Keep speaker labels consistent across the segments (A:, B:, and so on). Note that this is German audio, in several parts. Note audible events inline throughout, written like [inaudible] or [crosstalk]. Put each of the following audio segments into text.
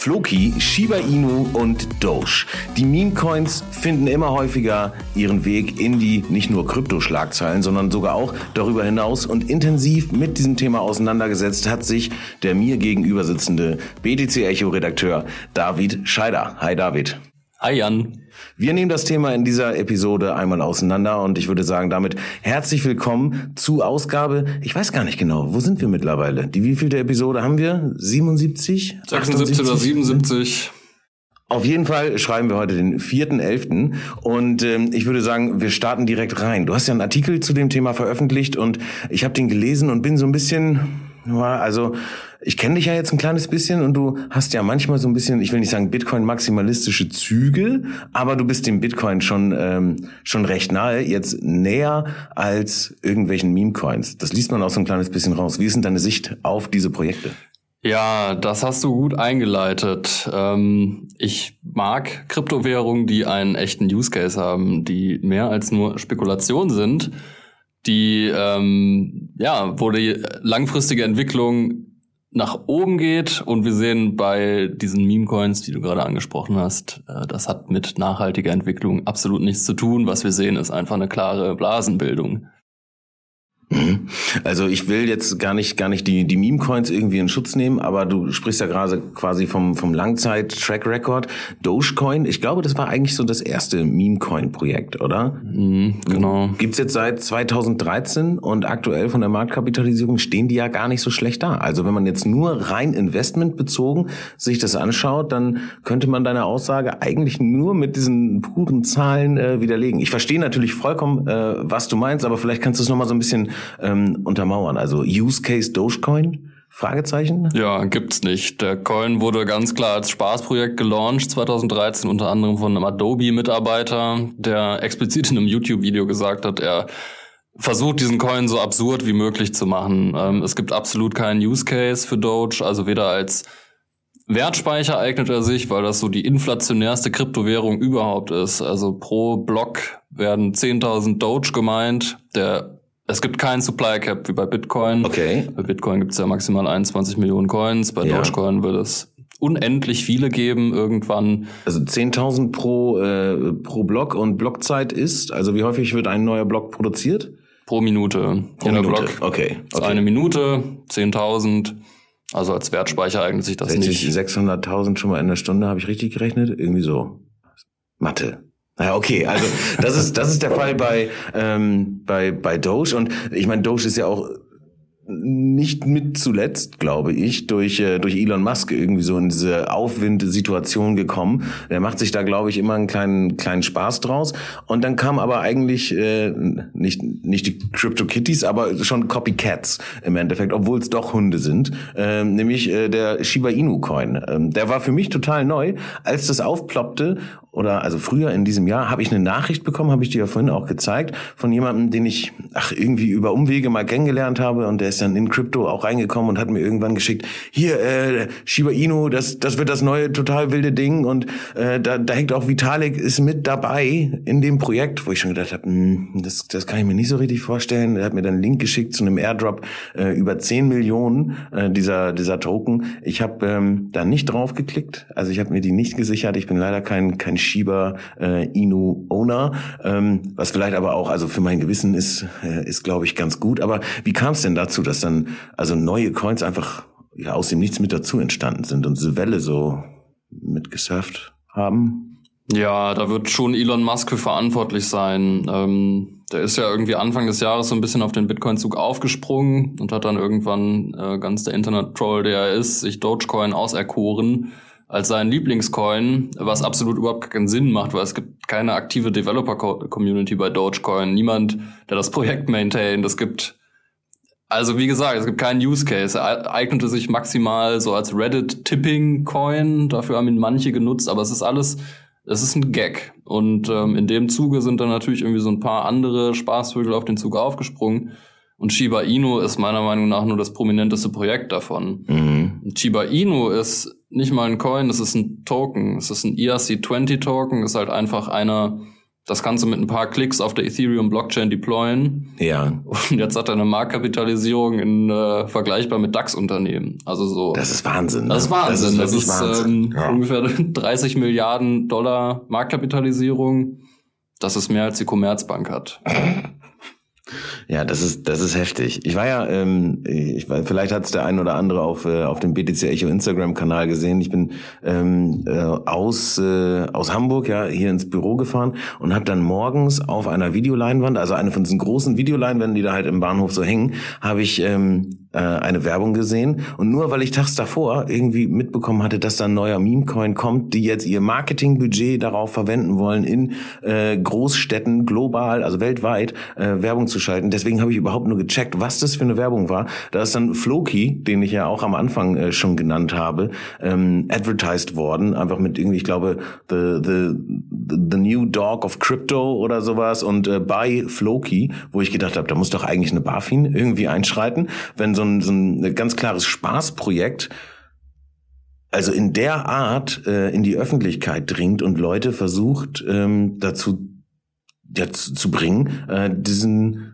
A: Floki, Shiba Inu und Doge. Die Meme-Coins finden immer häufiger ihren Weg in die nicht nur Kryptoschlagzeilen, sondern sogar auch darüber hinaus. Und intensiv mit diesem Thema auseinandergesetzt hat sich der mir gegenüber sitzende BTC Echo-Redakteur David Scheider. Hi David.
B: Hi Jan.
A: Wir nehmen das Thema in dieser Episode einmal auseinander und ich würde sagen damit herzlich willkommen zu Ausgabe, ich weiß gar nicht genau, wo sind wir mittlerweile? Die wievielte Episode haben wir? 77?
B: 76 oder 77?
A: Auf jeden Fall schreiben wir heute den 4.11. Und ähm, ich würde sagen, wir starten direkt rein. Du hast ja einen Artikel zu dem Thema veröffentlicht und ich habe den gelesen und bin so ein bisschen, also ich kenne dich ja jetzt ein kleines bisschen und du hast ja manchmal so ein bisschen, ich will nicht sagen Bitcoin-maximalistische Züge, aber du bist dem Bitcoin schon, ähm, schon recht nahe, jetzt näher als irgendwelchen Meme-Coins. Das liest man auch so ein kleines bisschen raus. Wie ist denn deine Sicht auf diese Projekte?
B: Ja, das hast du gut eingeleitet. Ähm, ich mag Kryptowährungen, die einen echten Use Case haben, die mehr als nur Spekulation sind, die ähm, ja, wo die langfristige Entwicklung nach oben geht und wir sehen bei diesen Meme-Coins, die du gerade angesprochen hast, äh, das hat mit nachhaltiger Entwicklung absolut nichts zu tun. Was wir sehen, ist einfach eine klare Blasenbildung.
A: Mhm. Also ich will jetzt gar nicht gar nicht die die Meme Coins irgendwie in Schutz nehmen, aber du sprichst ja gerade quasi vom vom Langzeit Track Record Dogecoin. Ich glaube, das war eigentlich so das erste Meme Coin Projekt, oder?
B: Mhm, genau.
A: Gibt's jetzt seit 2013 und aktuell von der Marktkapitalisierung stehen die ja gar nicht so schlecht da. Also wenn man jetzt nur rein Investment bezogen sich das anschaut, dann könnte man deine Aussage eigentlich nur mit diesen puren Zahlen äh, widerlegen. Ich verstehe natürlich vollkommen, äh, was du meinst, aber vielleicht kannst du es noch mal so ein bisschen ähm, untermauern. Also Use Case Dogecoin? Fragezeichen?
B: Ja, gibt's nicht. Der Coin wurde ganz klar als Spaßprojekt gelauncht 2013, unter anderem von einem Adobe-Mitarbeiter, der explizit in einem YouTube-Video gesagt hat, er versucht diesen Coin so absurd wie möglich zu machen. Ähm, es gibt absolut keinen Use Case für Doge, also weder als Wertspeicher eignet er sich, weil das so die inflationärste Kryptowährung überhaupt ist. Also pro Block werden 10.000 Doge gemeint. Der es gibt keinen Supply Cap wie bei Bitcoin.
A: Okay.
B: Bei Bitcoin gibt es ja maximal 21 Millionen Coins. Bei ja. Dogecoin wird es unendlich viele geben irgendwann.
A: Also 10.000 pro, äh, pro Block und Blockzeit ist, also wie häufig wird ein neuer Block produziert?
B: Pro Minute.
A: Pro Jeder Minute.
B: Block
A: okay. okay.
B: eine Minute, 10.000. Also als Wertspeicher eignet sich das 60,
A: nicht. 600.000 schon mal in der Stunde, habe ich richtig gerechnet? Irgendwie so. Mathe. Naja, okay, also das ist das ist der Fall bei ähm, bei bei Doge und ich meine Doge ist ja auch nicht mit zuletzt, glaube ich, durch, äh, durch Elon Musk irgendwie so in diese Aufwind-Situation gekommen. Der macht sich da, glaube ich, immer einen kleinen, kleinen Spaß draus. Und dann kam aber eigentlich äh, nicht, nicht die Crypto Kitties, aber schon Copycats im Endeffekt, obwohl es doch Hunde sind. Äh, nämlich äh, der Shiba Inu Coin. Ähm, der war für mich total neu, als das aufploppte oder also früher in diesem Jahr habe ich eine Nachricht bekommen, habe ich dir ja vorhin auch gezeigt, von jemandem, den ich ach irgendwie über Umwege mal kennengelernt habe und der ist dann in Crypto auch reingekommen und hat mir irgendwann geschickt, hier äh, Shiba Inu, das das wird das neue total wilde Ding und äh, da, da hängt auch Vitalik ist mit dabei in dem Projekt, wo ich schon gedacht habe, hm, das das kann ich mir nicht so richtig vorstellen. Er hat mir dann einen Link geschickt zu einem Airdrop äh, über 10 Millionen äh, dieser dieser Token. Ich habe ähm, da nicht drauf geklickt, also ich habe mir die nicht gesichert. Ich bin leider kein kein Shiba äh, Inu Owner, ähm, was vielleicht aber auch, also für mein Gewissen ist, äh, ist glaube ich ganz gut. Aber wie kam es denn dazu, dass dann also neue Coins einfach ja, aus dem Nichts mit dazu entstanden sind und diese Welle so mitgesurft haben?
B: Ja, da wird schon Elon Musk für verantwortlich sein. Ähm, der ist ja irgendwie Anfang des Jahres so ein bisschen auf den Bitcoin-Zug aufgesprungen und hat dann irgendwann, äh, ganz der Internet-Troll, der er ist, sich Dogecoin auserkoren als seinen Lieblingscoin, was absolut überhaupt keinen Sinn macht, weil es gibt keine aktive Developer-Community bei Dogecoin, niemand, der das Projekt maintaint. Es gibt, also wie gesagt, es gibt keinen Use Case. Er eignete sich maximal so als Reddit-Tipping-Coin, dafür haben ihn manche genutzt, aber es ist alles, es ist ein Gag. Und ähm, in dem Zuge sind dann natürlich irgendwie so ein paar andere Spaßvögel auf den Zug aufgesprungen. Und Shiba Inu ist meiner Meinung nach nur das prominenteste Projekt davon. Mhm. Shiba Inu ist nicht mal ein Coin, es ist ein Token. Es ist ein ERC20 Token, ist halt einfach einer Das kannst du mit ein paar Klicks auf der Ethereum-Blockchain deployen.
A: Ja.
B: Und jetzt hat er eine Marktkapitalisierung in äh, vergleichbar mit DAX-Unternehmen. Also so.
A: Das ist Wahnsinn.
B: Das ist
A: ne?
B: Wahnsinn. Das
A: wirklich
B: ist, ähm,
A: Ja.
B: ungefähr [laughs] 30 Milliarden Dollar Marktkapitalisierung. Das ist mehr als die Commerzbank hat. [laughs]
A: Ja, das ist das ist heftig. Ich war ja, ähm, ich war, vielleicht hat es der ein oder andere auf äh, auf dem BTC Echo Instagram Kanal gesehen. Ich bin ähm, äh, aus äh, aus Hamburg ja hier ins Büro gefahren und habe dann morgens auf einer Videoleinwand, also eine von diesen großen Videoleinwänden, die da halt im Bahnhof so hängen, habe ich ähm, äh, eine Werbung gesehen und nur weil ich tags davor irgendwie mitbekommen hatte, dass da ein neuer Meme-Coin kommt, die jetzt ihr Marketingbudget darauf verwenden wollen, in äh, Großstädten global, also weltweit, äh, Werbung zu schalten. Deswegen habe ich überhaupt nur gecheckt, was das für eine Werbung war. Da ist dann Floki, den ich ja auch am Anfang äh, schon genannt habe, ähm, advertised worden, einfach mit irgendwie, ich glaube, the, the, the, New Dog of Crypto oder sowas und äh, by Floki, wo ich gedacht habe, da muss doch eigentlich eine BaFin irgendwie einschreiten, wenn so ein, so ein ganz klares Spaßprojekt also in der Art äh, in die Öffentlichkeit dringt und Leute versucht ähm, dazu ja, zu, zu bringen, äh, diesen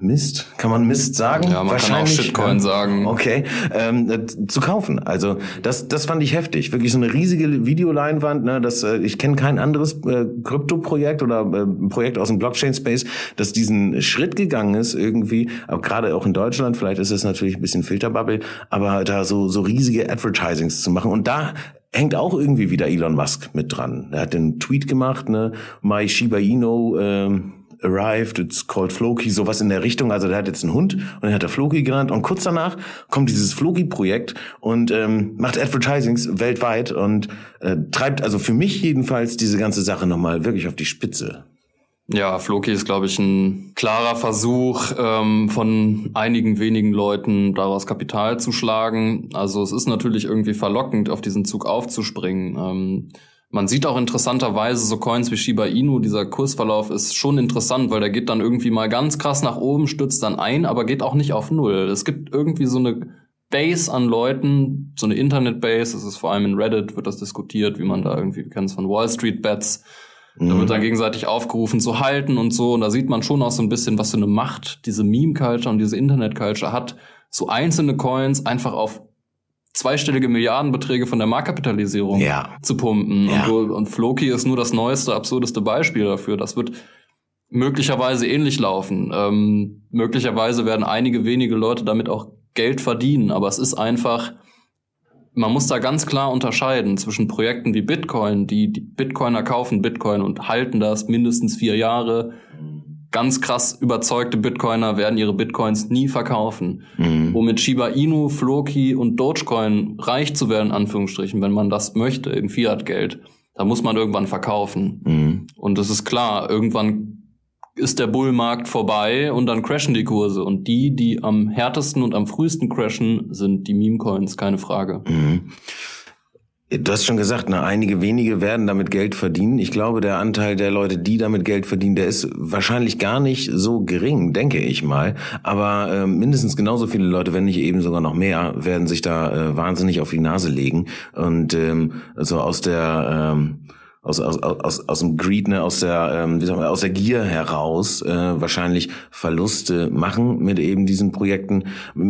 A: Mist, kann man Mist sagen?
B: Ja, man kann auch Shitcoin sagen.
A: Okay, ähm, äh, zu kaufen. Also das, das fand ich heftig. Wirklich so eine riesige Videoleinwand. Ne, das, äh, ich kenne kein anderes äh, Krypto-Projekt oder äh, Projekt aus dem Blockchain-Space, das diesen Schritt gegangen ist irgendwie. Aber gerade auch in Deutschland, vielleicht ist es natürlich ein bisschen Filterbubble, aber da so so riesige Advertisings zu machen und da hängt auch irgendwie wieder Elon Musk mit dran. Er hat den Tweet gemacht, ne, My Shiba Inu ähm, arrived, it's called Floki, sowas in der Richtung. Also der hat jetzt einen Hund und den hat er Floki genannt. Und kurz danach kommt dieses Floki-Projekt und ähm, macht Advertisings weltweit und äh, treibt also für mich jedenfalls diese ganze Sache nochmal wirklich auf die Spitze.
B: Ja, Floki ist, glaube ich, ein klarer Versuch ähm, von einigen wenigen Leuten daraus Kapital zu schlagen. Also es ist natürlich irgendwie verlockend, auf diesen Zug aufzuspringen. Ähm, man sieht auch interessanterweise so Coins wie Shiba Inu, dieser Kursverlauf ist schon interessant, weil der geht dann irgendwie mal ganz krass nach oben, stürzt dann ein, aber geht auch nicht auf Null. Es gibt irgendwie so eine Base an Leuten, so eine Internet-Base, es ist vor allem in Reddit, wird das diskutiert, wie man da irgendwie, wir kennen es von Wall Street Bets, da wird dann gegenseitig aufgerufen zu halten und so. Und da sieht man schon auch so ein bisschen, was für eine Macht diese Meme-Culture und diese Internet-Culture hat, so einzelne Coins einfach auf zweistellige Milliardenbeträge von der Marktkapitalisierung
A: Ja.
B: zu pumpen.
A: Ja.
B: Und, und Floki ist nur das neueste, absurdeste Beispiel dafür. Das wird möglicherweise ähnlich laufen. Ähm, möglicherweise werden einige wenige Leute damit auch Geld verdienen, aber es ist einfach, man muss da ganz klar unterscheiden zwischen Projekten wie Bitcoin, die, die Bitcoiner kaufen Bitcoin und halten das mindestens vier Jahre. Ganz krass überzeugte Bitcoiner werden ihre Bitcoins nie verkaufen.
A: Mhm.
B: Um mit Shiba Inu, Floki und Dogecoin reich zu werden, Anführungsstrichen, wenn man das möchte, in Fiat-Geld, da muss man irgendwann verkaufen.
A: Mhm.
B: Und das ist klar, irgendwann ist der Bullmarkt vorbei und dann crashen die Kurse. Und die, die am härtesten und am frühesten crashen, sind die Meme-Coins, keine Frage.
A: Mhm. Du hast schon gesagt, ne, einige wenige werden damit Geld verdienen. Ich glaube, der Anteil der Leute, die damit Geld verdienen, der ist wahrscheinlich gar nicht so gering, denke ich mal. Aber äh, mindestens genauso viele Leute, wenn nicht eben sogar noch mehr, werden sich da äh, wahnsinnig auf die Nase legen und ähm, so aus der ähm, aus, aus, aus, aus dem Greed, ne, aus der, ähm, wie sagen wir, aus der Gier heraus äh, wahrscheinlich Verluste machen mit eben diesen Projekten.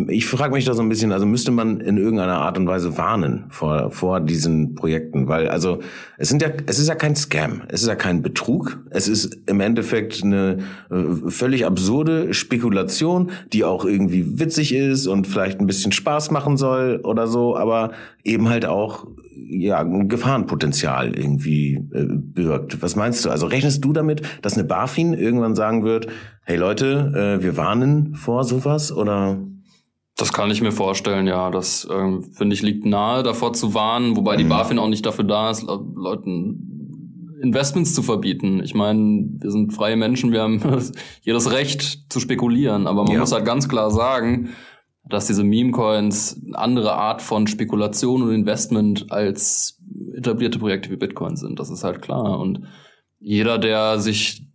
A: Ich frage mich da so ein bisschen, also müsste man in irgendeiner Art und Weise warnen vor, vor diesen Projekten, weil also es sind ja, es ist ja kein Scam, es ist ja kein Betrug, es ist im Endeffekt eine äh, völlig absurde Spekulation, die auch irgendwie witzig ist und vielleicht ein bisschen Spaß machen soll oder so, aber eben halt auch ja, ein Gefahrenpotenzial irgendwie äh, birgt. Was meinst du? Also rechnest du damit, dass eine BaFin irgendwann sagen wird, hey Leute, äh, wir warnen vor sowas oder?
B: Das kann ich mir vorstellen, ja. Das ähm, finde ich liegt nahe, davor zu warnen, wobei die
A: Mhm.
B: BaFin auch nicht dafür da ist, Le Leuten Investments zu verbieten. Ich meine, wir sind freie Menschen, wir haben [laughs] jedes Recht zu spekulieren, aber man
A: Ja.
B: muss halt ganz klar sagen, dass diese Meme-Coins eine andere Art von Spekulation und Investment als etablierte Projekte wie Bitcoin sind. Das ist halt klar. Und jeder, der sich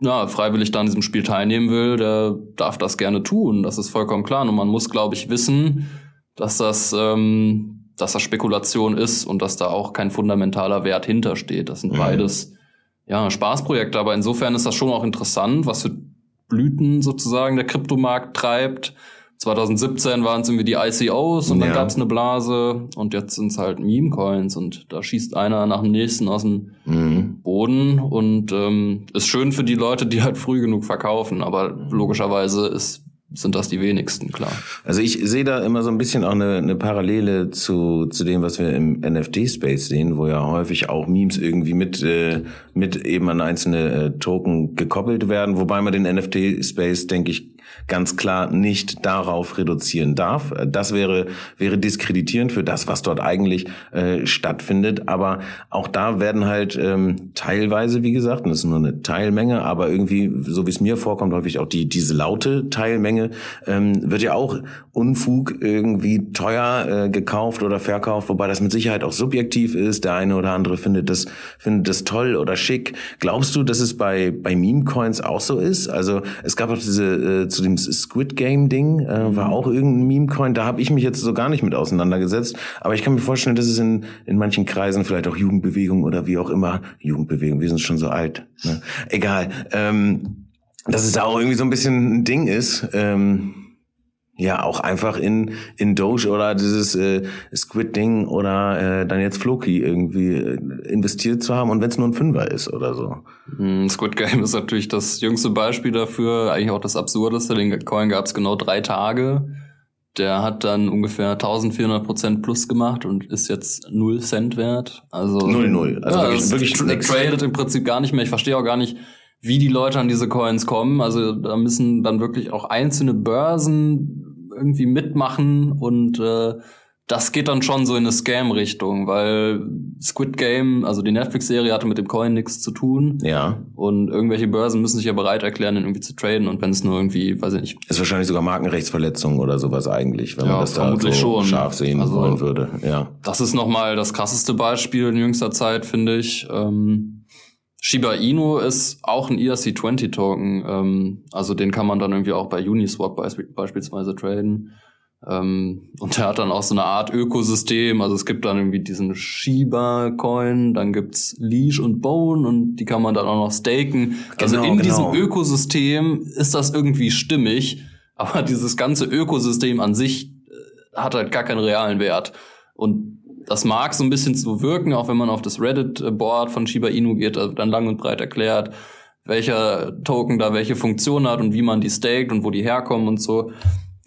B: ja, freiwillig da an diesem Spiel teilnehmen will, der darf das gerne tun. Das ist vollkommen klar. Und man muss, glaube ich, wissen, dass das, ähm, dass das Spekulation ist und dass da auch kein fundamentaler Wert hintersteht. Das sind
A: Mhm.
B: beides ja, Spaßprojekt, aber insofern ist das schon auch interessant, was für Blüten sozusagen der Kryptomarkt treibt. 2017 waren es irgendwie die ICOs und dann ja. gab es eine Blase und jetzt sind es halt Meme-Coins und da schießt einer nach dem nächsten aus dem mhm. Boden und ähm, ist schön für die Leute, die halt früh genug verkaufen, aber logischerweise ist sind das die wenigsten, klar.
A: Also ich sehe da immer so ein bisschen auch eine, eine Parallele zu, zu dem, was wir im NFT-Space sehen, wo ja häufig auch Memes irgendwie mit, äh, mit eben an einzelne äh, Token gekoppelt werden, wobei man den NFT-Space, denke ich, ganz klar nicht darauf reduzieren darf. Das wäre, wäre diskreditierend für das, was dort eigentlich äh, stattfindet. Aber auch da werden halt ähm, teilweise, wie gesagt, und das ist nur eine Teilmenge, aber irgendwie, so wie es mir vorkommt, häufig auch die diese laute Teilmenge, ähm, wird ja auch Unfug irgendwie teuer äh, gekauft oder verkauft, wobei das mit Sicherheit auch subjektiv ist. Der eine oder andere findet das, findet das toll oder schick. Glaubst du, dass es bei, bei Meme-Coins auch so ist? Also es gab auch diese äh, zu dem Squid Game Ding, äh, war mhm. auch irgendein Meme-Coin. Da habe ich mich jetzt so gar nicht mit auseinandergesetzt. Aber ich kann mir vorstellen, dass es in, in manchen Kreisen vielleicht auch Jugendbewegung oder wie auch immer, Jugendbewegung, wir sind schon so alt. Ne? Egal. Ähm, dass es da auch irgendwie so ein bisschen ein Ding ist. Ähm, ja, auch einfach in, in Doge oder dieses äh, Squid-Ding oder äh, dann jetzt Floki irgendwie äh, investiert zu haben und wenn es nur ein Fünfer ist oder so.
B: Mm, Squid Game ist natürlich das jüngste Beispiel dafür, eigentlich auch das Absurdeste. Den Coin gab es genau drei Tage. Der hat dann ungefähr 1400 Prozent plus gemacht und ist jetzt null Cent wert. Also
A: null null.
B: Also ja, wirklich, wirklich tradet im Prinzip gar nicht mehr. Ich verstehe auch gar nicht, wie die Leute an diese Coins kommen. Also da müssen dann wirklich auch einzelne Börsen irgendwie mitmachen und äh, das geht dann schon so in eine Scam-Richtung, weil Squid Game, also die Netflix-Serie, hatte mit dem Coin nichts zu tun.
A: Ja.
B: Und irgendwelche Börsen müssen sich ja bereit erklären, den irgendwie zu traden. Und wenn es nur irgendwie, weiß ich nicht.
A: Ist wahrscheinlich sogar Markenrechtsverletzung oder sowas eigentlich, wenn ja, man das da so schon. scharf sehen also, wollen würde. Ja.
B: Das ist nochmal das krasseste Beispiel in jüngster Zeit, finde ich. Ähm, Shiba Inu ist auch ein ERC20-Token. Ähm, also den kann man dann irgendwie auch bei Uniswap beisp beispielsweise traden. Ähm, und der hat dann auch so eine Art Ökosystem. Also es gibt dann irgendwie diesen Shiba-Coin, dann gibt's Leash und Bone und die kann man dann auch noch staken. Also genau, in genau. diesem Ökosystem ist das irgendwie stimmig, aber dieses ganze Ökosystem an sich äh, hat halt gar keinen realen Wert. Und das mag so ein bisschen so wirken, auch wenn man auf das Reddit-Board von Shiba Inu geht, da dann lang und breit erklärt, welcher Token da welche Funktion hat und wie man die staked und wo die herkommen und so.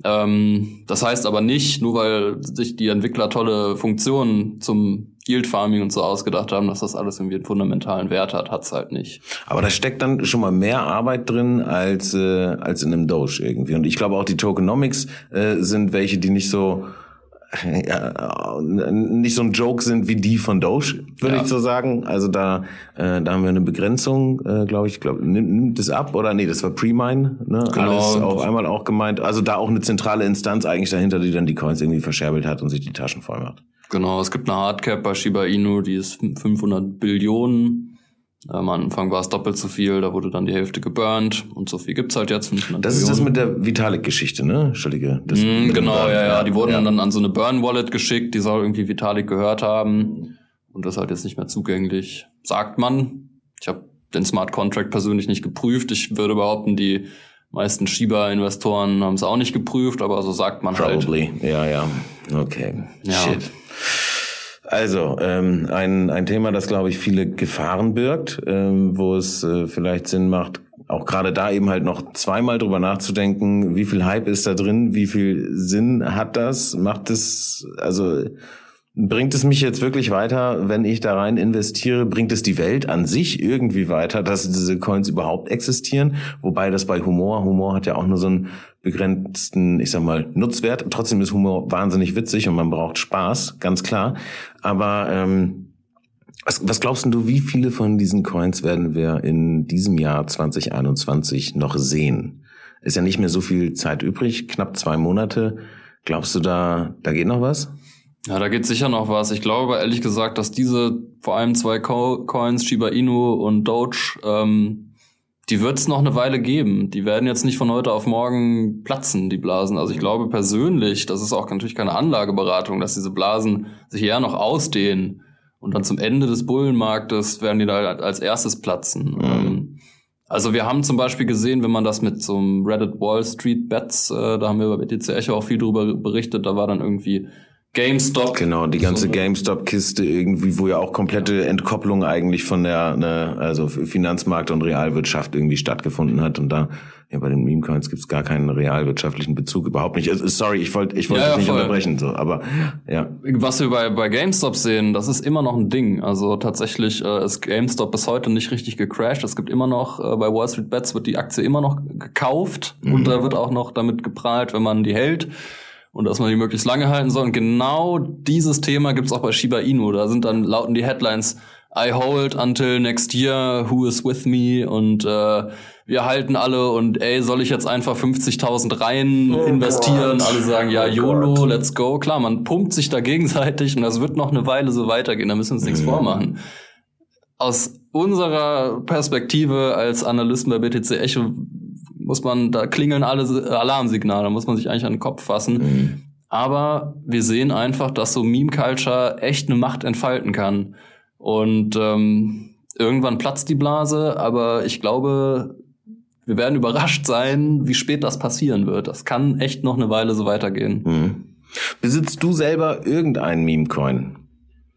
B: Ähm, das heißt aber nicht, nur weil sich die Entwickler tolle Funktionen zum Yield Farming und so ausgedacht haben, dass das alles irgendwie einen fundamentalen Wert hat, hat's halt nicht.
A: Aber da steckt dann schon mal mehr Arbeit drin als äh, als in einem Doge irgendwie. Und ich glaube auch die Tokenomics äh, sind welche, die nicht so ja, nicht so ein Joke sind wie die von Doge, würde ja. ich so sagen. Also da, äh, da haben wir eine Begrenzung, äh, glaube ich. Glaub, nimmt, nimmt das ab oder nee, das war Pre-Mine, ne? Genau. Alles auf einmal auch gemeint. Also da auch eine zentrale Instanz eigentlich dahinter, die dann die Coins irgendwie verscherbelt hat und sich die Taschen voll macht.
B: Genau, es gibt eine Hardcap bei Shiba Inu, die ist 500 Billionen. Am Anfang war es doppelt so viel, da wurde dann die Hälfte geburnt und so viel gibt's halt jetzt.
A: Das Millionen. ist das mit der Vitalik-Geschichte, ne? Entschuldige. Das
B: mm, genau, ja, ja. Die wurden ja. dann an so eine Burn-Wallet geschickt, die soll irgendwie Vitalik gehört haben und das ist halt jetzt nicht mehr zugänglich. Sagt man. Ich habe den Smart Contract persönlich nicht geprüft. Ich würde behaupten, die meisten Shiba-Investoren haben es auch nicht geprüft, aber so sagt man
A: Probably. halt. Probably, ja, ja. Okay. Ja. Shit. Also, ähm, ein, ein Thema, das, glaube ich, viele Gefahren birgt, ähm, wo es äh, vielleicht Sinn macht, auch gerade da eben halt noch zweimal drüber nachzudenken, wie viel Hype ist da drin, wie viel Sinn hat das, macht es, also Bringt es mich jetzt wirklich weiter, wenn ich da rein investiere? Bringt es die Welt an sich irgendwie weiter, dass diese Coins überhaupt existieren? Wobei das bei Humor, Humor hat ja auch nur so einen begrenzten, ich sag mal, Nutzwert. Trotzdem ist Humor wahnsinnig witzig und man braucht Spaß, ganz klar. Aber ähm, was, was glaubst du, wie viele von diesen Coins werden wir in diesem Jahr 2021 noch sehen? Ist ja nicht mehr so viel Zeit übrig, knapp zwei Monate. Glaubst du, da, da geht noch was?
B: Ja, da geht sicher noch was. Ich glaube ehrlich gesagt, dass diese vor allem zwei Co Coins, Shiba Inu und Doge, ähm, die wird es noch eine Weile geben. Die werden jetzt nicht von heute auf morgen platzen, die Blasen. Also ich glaube persönlich, das ist auch natürlich keine Anlageberatung, dass diese Blasen sich eher noch ausdehnen Und dann zum Ende des Bullenmarktes werden die da als erstes platzen. Mhm. Ähm, also wir haben zum Beispiel gesehen, wenn man das mit so einem Reddit Wall Street Bets, äh, da haben wir bei BTC Echo auch viel drüber berichtet, da war dann irgendwie GameStop.
A: Genau, die ganze so GameStop-Kiste irgendwie, wo ja auch komplette Entkopplung eigentlich von der, ne, also Finanzmarkt und Realwirtschaft irgendwie stattgefunden hat. Und da, ja, bei den Meme-Coins gibt's gar keinen realwirtschaftlichen Bezug, überhaupt nicht. Sorry, ich wollte ich wollte ja, ja, nicht voll. unterbrechen, so, aber ja.
B: Was wir bei, bei GameStop sehen, das ist immer noch ein Ding. Also tatsächlich äh, ist GameStop bis heute nicht richtig gecrashed. Es gibt immer noch, äh, bei Wall Street Bets wird die Aktie immer noch gekauft mhm. und da wird auch noch damit geprahlt, wenn man die hält und dass man die möglichst lange halten soll. Und genau dieses Thema gibt's auch bei Shiba Inu. Da sind dann lauten die Headlines I hold until next year, who is with me und äh, wir halten alle und ey, soll ich jetzt einfach 50.000 rein oh investieren? Gott. Alle sagen, ja, oh YOLO, Gott. let's go. Klar, man pumpt sich da gegenseitig und das wird noch eine Weile so weitergehen, da müssen wir uns nichts mhm. vormachen. Aus unserer Perspektive als Analysten bei BTC Echo muss man, da klingeln alle Alarmsignale, muss man sich eigentlich an den Kopf fassen. Mhm. Aber wir sehen einfach, dass so Meme Culture echt eine Macht entfalten kann. Und ähm, irgendwann platzt die Blase, aber ich glaube, wir werden überrascht sein, wie spät das passieren wird. Das kann echt noch eine Weile so weitergehen. Mhm.
A: Besitzt du selber irgendeinen Meme-Coin?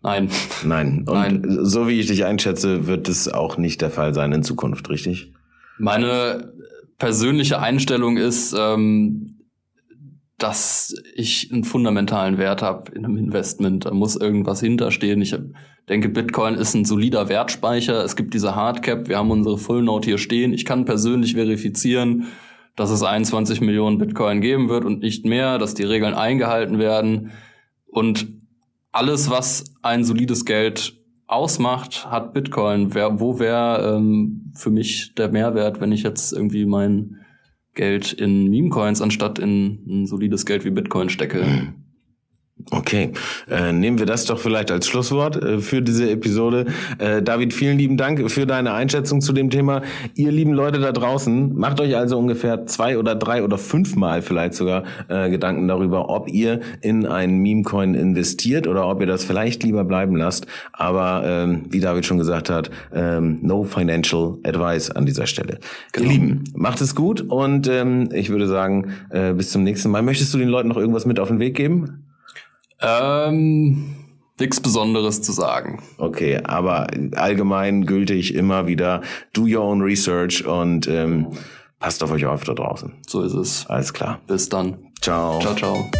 B: Nein.
A: Nein. [laughs] Und Nein. so wie ich dich einschätze, wird es auch nicht der Fall sein in Zukunft, richtig?
B: Meine persönliche Einstellung ist, ähm, dass ich einen fundamentalen Wert habe in einem Investment. Da muss irgendwas hinterstehen. Ich denke, Bitcoin ist ein solider Wertspeicher. Es gibt diese Hardcap. Wir haben unsere Full Note hier stehen. Ich kann persönlich verifizieren, dass es 21 Millionen Bitcoin geben wird und nicht mehr, dass die Regeln eingehalten werden. Und alles, was ein solides Geld ausmacht, hat Bitcoin. Wer, wo wäre ähm, für mich der Mehrwert, wenn ich jetzt irgendwie mein Geld in Meme-Coins anstatt in ein solides Geld wie Bitcoin stecke?
A: Okay, äh, nehmen wir das doch vielleicht als Schlusswort äh, für diese Episode. Äh, David, vielen lieben Dank für deine Einschätzung zu dem Thema. Ihr lieben Leute da draußen, macht euch also ungefähr zwei oder drei oder fünfmal vielleicht sogar äh, Gedanken darüber, ob ihr in einen Meme-Coin investiert oder ob ihr das vielleicht lieber bleiben lasst. Aber ähm, wie David schon gesagt hat, ähm, no financial advice an dieser Stelle. Genau. Ihr Lieben, macht es gut und ähm, ich würde sagen, äh, bis zum nächsten Mal. Möchtest du den Leuten noch irgendwas mit auf den Weg geben?
B: Ähm, nichts Besonderes zu sagen.
A: Okay, aber allgemein gültig immer wieder do your own research und ähm, passt auf euch auf da draußen.
B: So ist es.
A: Alles klar.
B: Bis dann.
A: Ciao.
B: Ciao, ciao.